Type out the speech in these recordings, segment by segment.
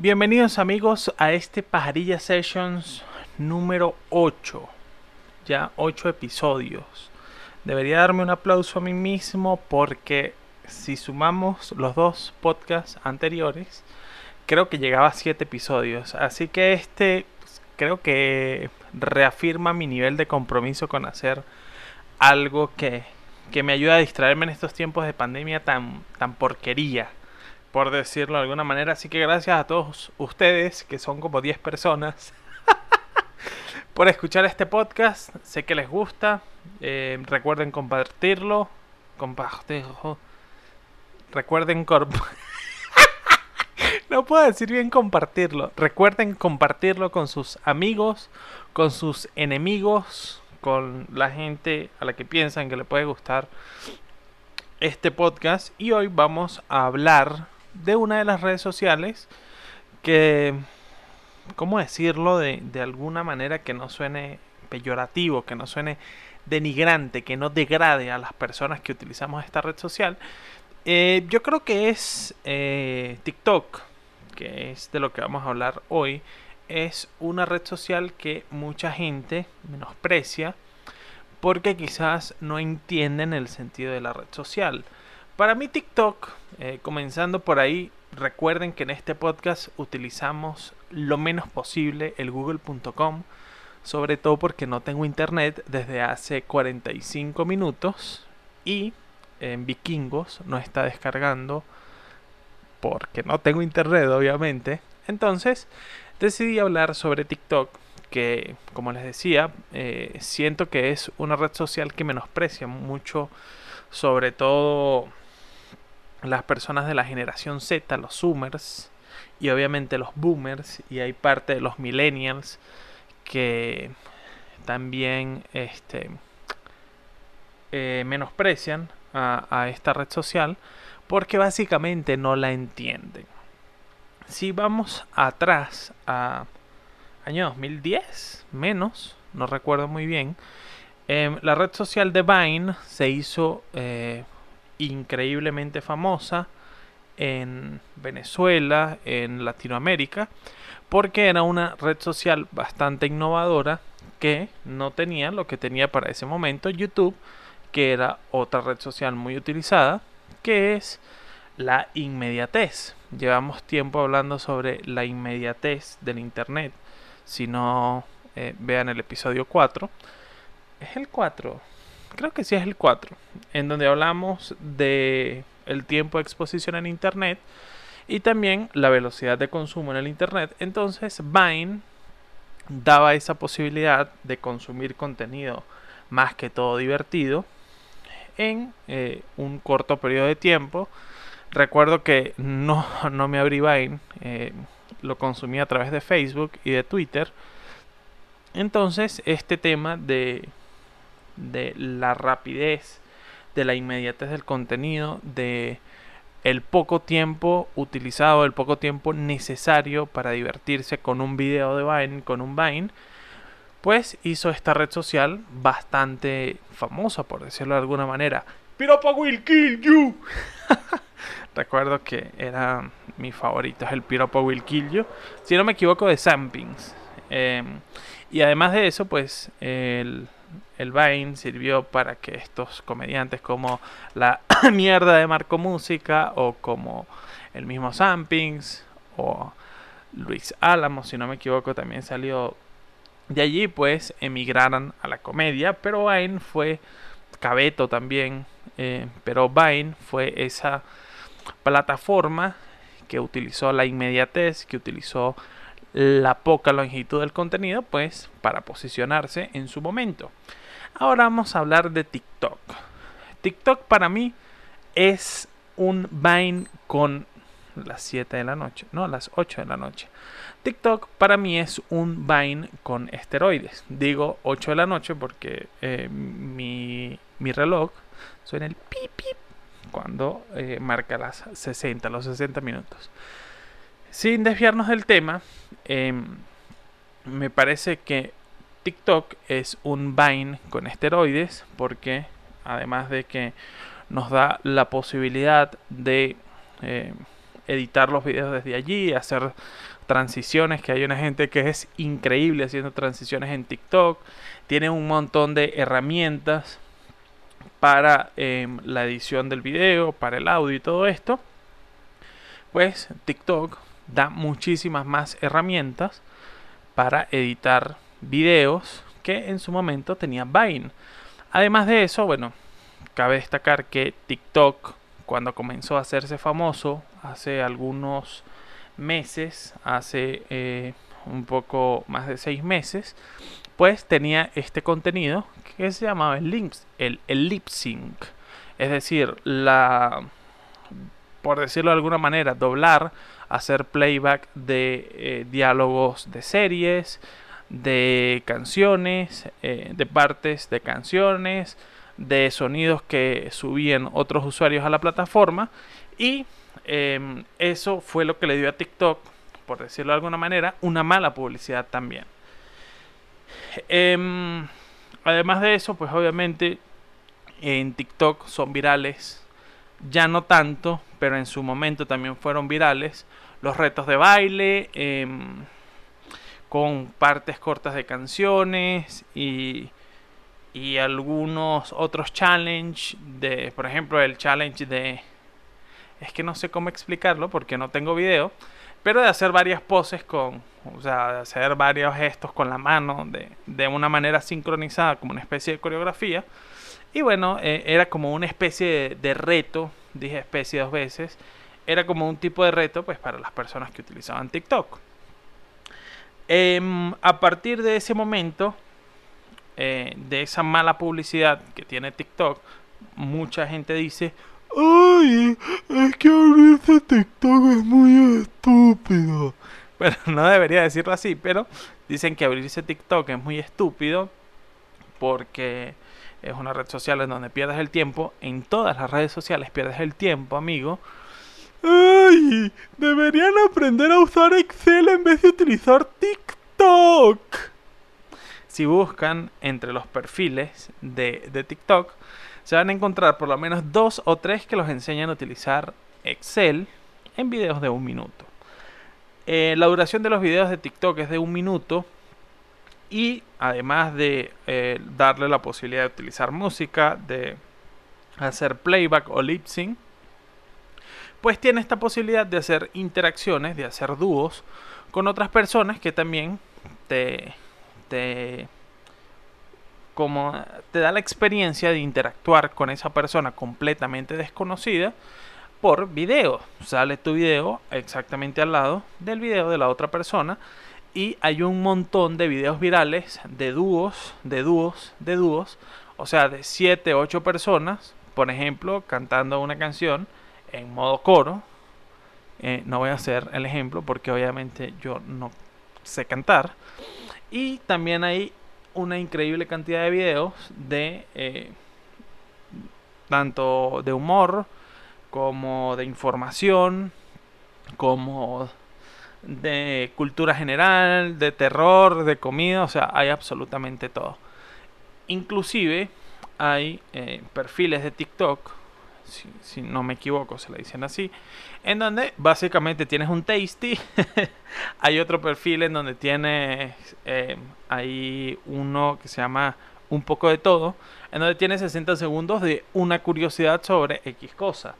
Bienvenidos amigos a este Pajarilla Sessions número 8. Ya 8 episodios. Debería darme un aplauso a mí mismo porque si sumamos los dos podcasts anteriores, creo que llegaba a 7 episodios. Así que este pues, creo que reafirma mi nivel de compromiso con hacer algo que, que me ayuda a distraerme en estos tiempos de pandemia tan, tan porquería por decirlo de alguna manera. Así que gracias a todos ustedes, que son como 10 personas, por escuchar este podcast. Sé que les gusta. Eh, recuerden compartirlo. Compartirlo. Recuerden No puedo decir bien compartirlo. Recuerden compartirlo con sus amigos, con sus enemigos, con la gente a la que piensan que le puede gustar este podcast. Y hoy vamos a hablar de una de las redes sociales que, ¿cómo decirlo? De, de alguna manera que no suene peyorativo, que no suene denigrante, que no degrade a las personas que utilizamos esta red social. Eh, yo creo que es eh, TikTok, que es de lo que vamos a hablar hoy. Es una red social que mucha gente menosprecia porque quizás no entienden el sentido de la red social. Para mí TikTok, eh, comenzando por ahí, recuerden que en este podcast utilizamos lo menos posible el google.com, sobre todo porque no tengo internet desde hace 45 minutos y en Vikingos no está descargando porque no tengo internet obviamente. Entonces decidí hablar sobre TikTok que como les decía eh, siento que es una red social que menosprecia mucho sobre todo las personas de la generación Z, los Zoomers y obviamente los Boomers y hay parte de los Millennials que también este, eh, menosprecian a, esta red social porque básicamente no la entienden. Si vamos atrás a año 2010, menos, no recuerdo muy bien, eh, la red social de Vine se hizo eh, increíblemente famosa en Venezuela, en Latinoamérica, porque era una red social bastante innovadora que no tenía lo que tenía para ese momento YouTube, que era otra red social muy utilizada, que es la inmediatez. Llevamos tiempo hablando sobre la inmediatez del Internet. Si no, eh, vean el episodio 4. Es el 4 creo que sí es el 4, en donde hablamos de el tiempo de exposición en internet y también la velocidad de consumo en el internet. Entonces, Vine daba esa posibilidad de consumir contenido más que todo divertido en eh, un corto periodo de tiempo. Recuerdo que no, no me abrí Vine, eh, lo consumí a través de Facebook y de Twitter. Entonces, este tema de de la rapidez, de la inmediatez del contenido, de el poco tiempo utilizado, el poco tiempo necesario para divertirse con un video de Vine, con un Vine, pues hizo esta red social bastante famosa, por decirlo de alguna manera. Piropa will kill you. Recuerdo que era mi favorito, es el Piropa will kill you. Si no me equivoco, de Sampings. Em, y además de eso, pues el, el Vine sirvió para que estos comediantes como la mierda de Marco Música o como el mismo Sampings o Luis Álamo, si no me equivoco, también salió. De allí, pues emigraran a la comedia, pero Vine fue Cabeto también, eh, pero Vine fue esa plataforma que utilizó la inmediatez, que utilizó la poca longitud del contenido, pues para posicionarse en su momento. Ahora vamos a hablar de TikTok. TikTok para mí es un Vine con las 7 de la noche, no, las 8 de la noche. TikTok para mí es un Vine con esteroides. Digo 8 de la noche porque eh, mi, reloj suena el pip pip cuando eh, marca las 60, los 60 minutos. Sin desviarnos del tema, em, me parece que TikTok es un Vine con esteroides porque además de que nos da la posibilidad de eh, editar los videos desde allí, hacer transiciones, que hay una gente que es increíble haciendo transiciones en TikTok, tiene un montón de herramientas para em, la edición del video, para el audio y todo esto, pues TikTok da muchísimas más herramientas para editar videos que en su momento tenía Vine. Además de eso, bueno, cabe destacar que TikTok, cuando comenzó a hacerse famoso hace algunos meses, hace eh, un poco más de seis meses, pues tenía este contenido que se llamaba el, el, el lip sync. Es decir, la, por decirlo de alguna manera, doblar, hacer playback de eh, diálogos de series, de canciones, eh, de partes de canciones, de sonidos que subían otros usuarios a la plataforma y em, eso fue lo que le dio a TikTok, por decirlo de alguna manera, una mala publicidad también. Em, además de eso, pues obviamente en TikTok son virales, ya no tanto, pero en su momento también fueron virales los retos de baile. Em, con partes cortas de canciones y, y algunos otros challenge de, por ejemplo, el challenge de es que no sé cómo explicarlo porque no tengo video, pero de hacer varias poses con, o sea, de hacer varios gestos con la mano de, de una manera sincronizada como una especie de coreografía. Y bueno, eh, era como una especie de, reto, dije especie dos veces, era como un tipo de reto pues para las personas que utilizaban TikTok. Em, a partir de ese momento, eh, de esa mala publicidad que tiene TikTok, mucha gente dice, ay, es que abrirse TikTok es muy estúpido. Bueno, no debería decirlo así, pero dicen que abrirse TikTok es muy estúpido porque es una red social en donde pierdes el tiempo. En todas las redes sociales pierdes el tiempo, amigo. ¡Ay! Deberían aprender a usar Excel en vez de utilizar TikTok. Si buscan entre los perfiles de, TikTok, se van a encontrar por lo menos dos o tres que los enseñan a utilizar Excel en videos de un minuto. Eh, la duración de los videos de TikTok es de un minuto y además de eh, darle la posibilidad de utilizar música, de hacer playback o lip sync, pues tiene esta posibilidad de hacer interacciones, de hacer dúos con otras personas que también te, te como te da la experiencia de interactuar con esa persona completamente desconocida por video. Sale tu video exactamente al lado del video de la otra persona y hay un montón de videos virales de dúos, de dúos, de dúos, o sea, de 7, 8 personas, por ejemplo, cantando una canción en modo coro. Eh, no voy a hacer el ejemplo porque obviamente yo no sé cantar. Y también hay una increíble cantidad de videos de eh, tanto de humor como de información, como de cultura general, de terror, de comida, o sea, hay absolutamente todo. Inclusive hay eh, perfiles de TikTok si, no me equivoco, se le dicen así, en donde básicamente tienes un tasty, hay otro perfil en donde tienes, eh, hay uno que se llama un poco de todo, en donde tienes 60 segundos de una curiosidad sobre X cosa.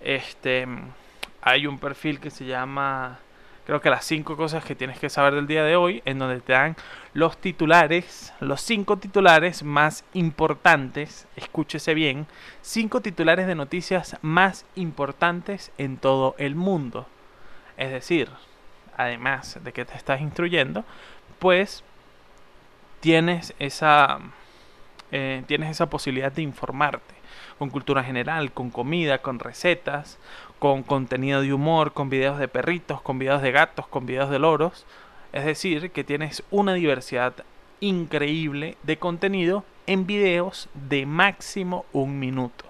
Este, hay un perfil que se llama creo que las cinco cosas que tienes que saber del día de hoy, en donde te dan los titulares, los cinco titulares más importantes, escúchese bien, cinco titulares de noticias más importantes en todo el mundo. Es decir, además de que te estás instruyendo, pues tienes esa, eh, tienes esa posibilidad de informarte con cultura general, con comida, con recetas, con contenido de humor, con videos de perritos, con videos de gatos, con videos de loros. Es decir, que tienes una diversidad increíble de contenido en videos de máximo un minuto.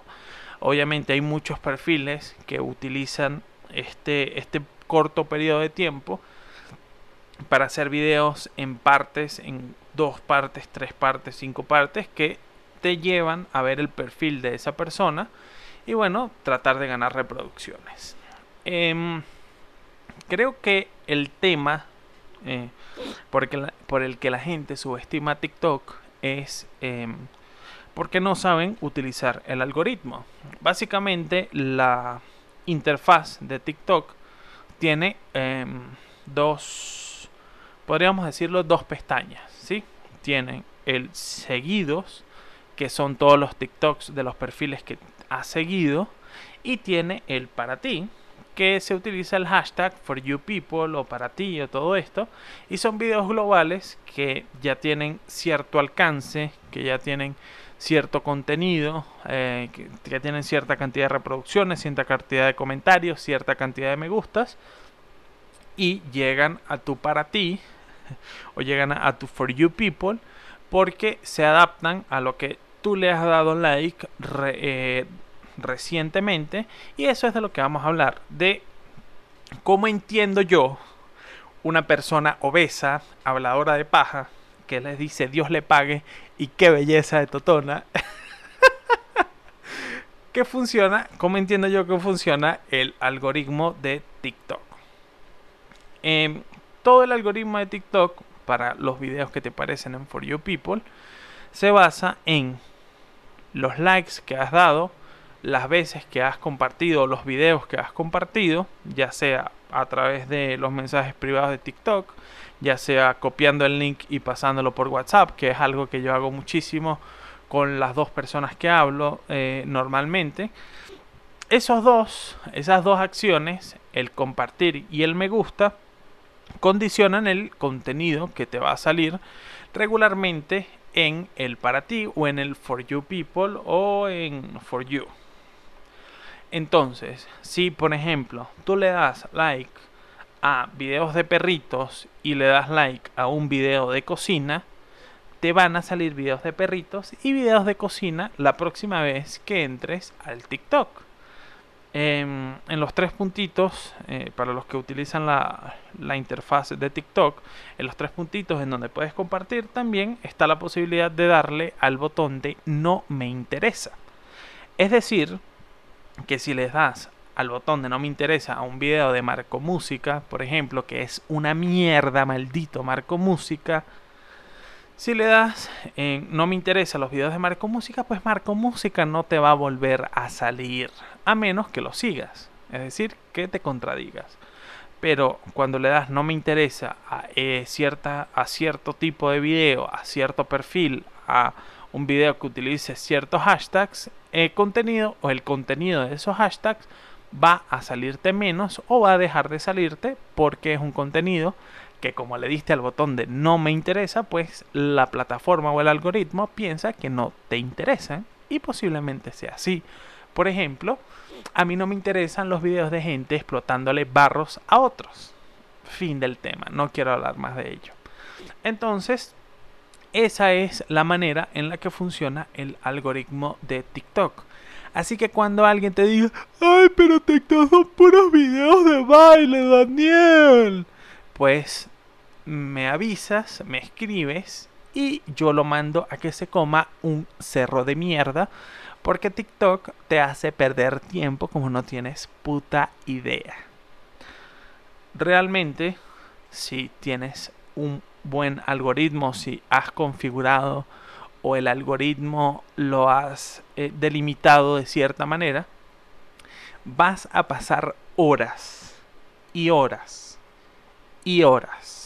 Obviamente hay muchos perfiles que utilizan este, este corto periodo de tiempo para hacer videos en partes, en dos partes, tres partes, cinco partes, que te llevan a ver el perfil de esa persona y bueno, tratar de ganar reproducciones. Em, creo que el tema eh, porque por el que la gente subestima TikTok es em, porque no saben utilizar el algoritmo. Básicamente la interfaz de TikTok tiene em, dos, podríamos decirlo, dos pestañas. ¿sí? Tienen el seguidos, que son todos los TikToks de los perfiles que has seguido, y tiene el para ti, que se utiliza el hashtag for you people o para ti o todo esto. Y son videos globales que ya tienen cierto alcance que ya tienen cierto contenido eh, que ya tienen cierta cantidad de reproducciones cierta cantidad de comentarios cierta cantidad de me gustas. Y llegan a tu para ti o llegan a, tu for you people porque se adaptan a lo que tú le has dado like eh, recientemente y eso es de lo que vamos a hablar, de cómo entiendo yo una persona obesa, habladora de paja, que les dice Dios le pague y qué belleza de totona. ¿Qué funciona? ¿Cómo entiendo yo que funciona el algoritmo de TikTok? Em, todo el algoritmo de TikTok para los videos que te parecen en For You People se basa en los likes que has dado, las veces que has compartido los videos que has compartido, ya sea a través de los mensajes privados de TikTok, ya sea copiando el link y pasándolo por WhatsApp, que es algo que yo hago muchísimo con las dos personas que hablo eh, normalmente. Esos dos, esas dos acciones, el compartir y el me gusta, condicionan el contenido que te va a salir regularmente en el para ti o en el for you people o en for you. Entonces, si por ejemplo tú le das like a videos de perritos y le das like a un video de cocina, te van a salir videos de perritos y videos de cocina la próxima vez que entres al TikTok. Em, en los tres puntitos, eh, para los que utilizan la, la interfaz de TikTok, en los tres puntitos en donde puedes compartir, también está la posibilidad de darle al botón de no me interesa. Es decir, que si les das al botón de no me interesa a un video de Marco Música, por ejemplo, que es una mierda, maldito Marco Música, si le das en no me interesa los videos de Marco Música, pues Marco Música no te va a volver a salir, a menos que lo sigas, es decir, que te contradigas. Pero cuando le das no me interesa a, eh, cierta, a cierto tipo de video, a cierto perfil, a un video que utilice ciertos hashtags, el contenido o el contenido de esos hashtags va a salirte menos o va a dejar de salirte porque es un contenido que como le diste al botón de no me interesa, pues la plataforma o el algoritmo piensa que no te interesa y posiblemente sea así. Por ejemplo, a mí no me interesan los videos de gente explotándole barros a otros. Fin del tema, no quiero hablar más de ello. Entonces, esa es la manera en la que funciona el algoritmo de TikTok. Así que cuando alguien te diga, ay, pero TikTok son puros videos de baile, Daniel, pues me avisas, me escribes y yo lo mando a que se coma un cerro de mierda. Porque TikTok te hace perder tiempo como no tienes puta idea. Realmente, si tienes un buen algoritmo, si has configurado o el algoritmo lo has eh, delimitado de cierta manera, vas a pasar horas y horas y horas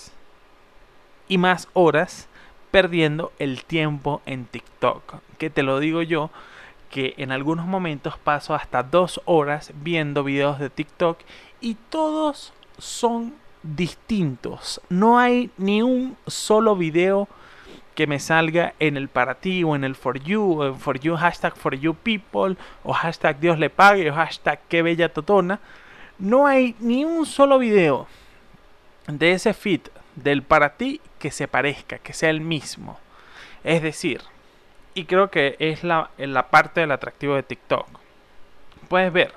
y más horas perdiendo el tiempo en TikTok. Que te lo digo yo, que en algunos momentos paso hasta dos horas viendo videos de TikTok y todos son distintos. No hay ni un solo video que me salga en el para ti o en el for you, o for you, hashtag for you people, o hashtag Dios le pague, o hashtag qué bella totona. No hay ni un solo video de ese fit del para ti que se parezca, que sea el mismo. Es decir, y creo que es la, la parte del atractivo de TikTok. Puedes ver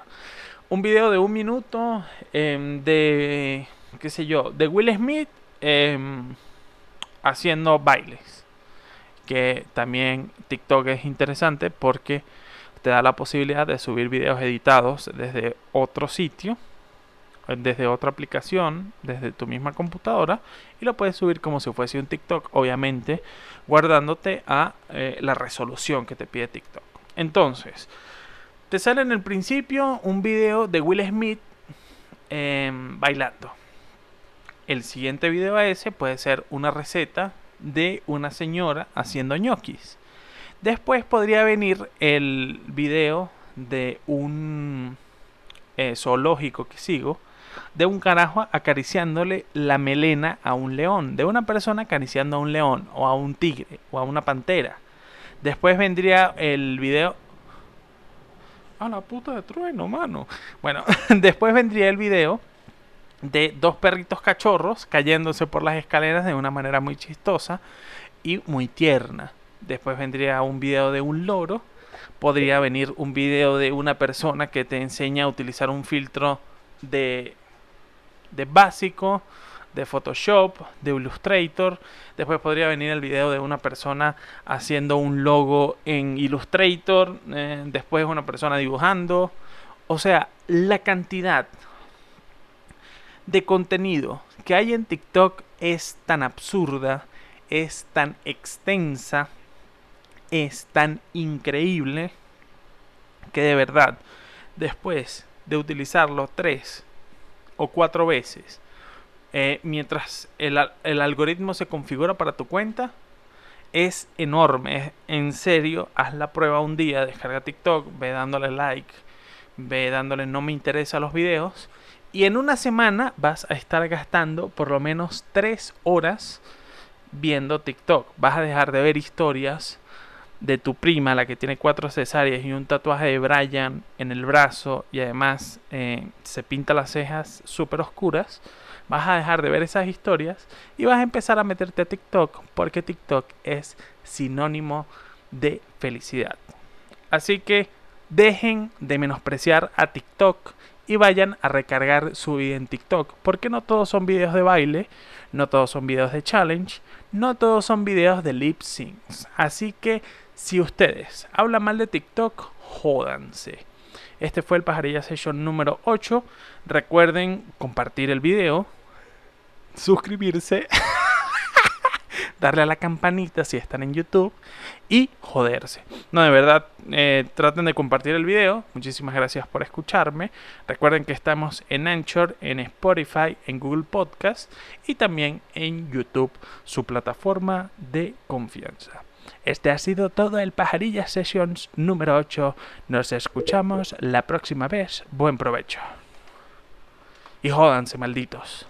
un video de un minuto em, de qué sé yo, de Will Smith em, haciendo bailes. Que también TikTok es interesante porque te da la posibilidad de subir videos editados desde otro sitio desde otra aplicación, desde tu misma computadora, y lo puedes subir como si fuese un TikTok, obviamente guardándote a eh, la resolución que te pide TikTok. Entonces, te sale en el principio un video de Will Smith em, bailando. El siguiente video a ese puede ser una receta de una señora haciendo ñoquis. Después podría venir el video de un eh, zoológico que sigo, de un carajo acariciándole la melena a un león, de una persona acariciando a un león, o a un tigre, o a una pantera. Después vendría el video. A la puta de trueno, mano. Bueno, después vendría el video de dos perritos cachorros cayéndose por las escaleras de una manera muy chistosa y muy tierna. Después vendría un video de un loro. Podría venir un video de una persona que te enseña a utilizar un filtro de, de básico, de Photoshop, de Illustrator. Después podría venir el video de una persona haciendo un logo en Illustrator. Eh, después una persona dibujando. O sea, la cantidad de contenido que hay en TikTok es tan absurda, es tan extensa, es tan increíble que de verdad, después de utilizarlo tres o cuatro veces, eh, mientras el, el, algoritmo se configura para tu cuenta, es enorme. En serio, haz la prueba un día, descarga TikTok, ve dándole like, ve dándole no me interesa los videos y en una semana vas a estar gastando por lo menos 3 horas viendo TikTok. Vas a dejar de ver historias de tu prima, la que tiene cuatro cesáreas y un tatuaje de Brian en el brazo y además eh, se pinta las cejas súper oscuras. Vas a dejar de ver esas historias y vas a empezar a meterte a TikTok porque TikTok es sinónimo de felicidad. Así que dejen de menospreciar a TikTok y vayan a recargar su video en TikTok. Porque no todos son videos de baile, no todos son videos de challenge, no todos son videos de lip syncs. Así que si ustedes hablan mal de TikTok, jódanse. Este fue el Pajarilla Session número 8. Recuerden compartir el video, suscribirse. darle a la campanita si están en YouTube y joderse. No, de verdad, eh, traten de compartir el video. Muchísimas gracias por escucharme. Recuerden que estamos en Anchor, en Spotify, en Google Podcast y también en YouTube, su plataforma de confianza. Este ha sido todo el Pajarilla Sessions número 8. Nos escuchamos la próxima vez. Buen provecho. Y jódanse, malditos.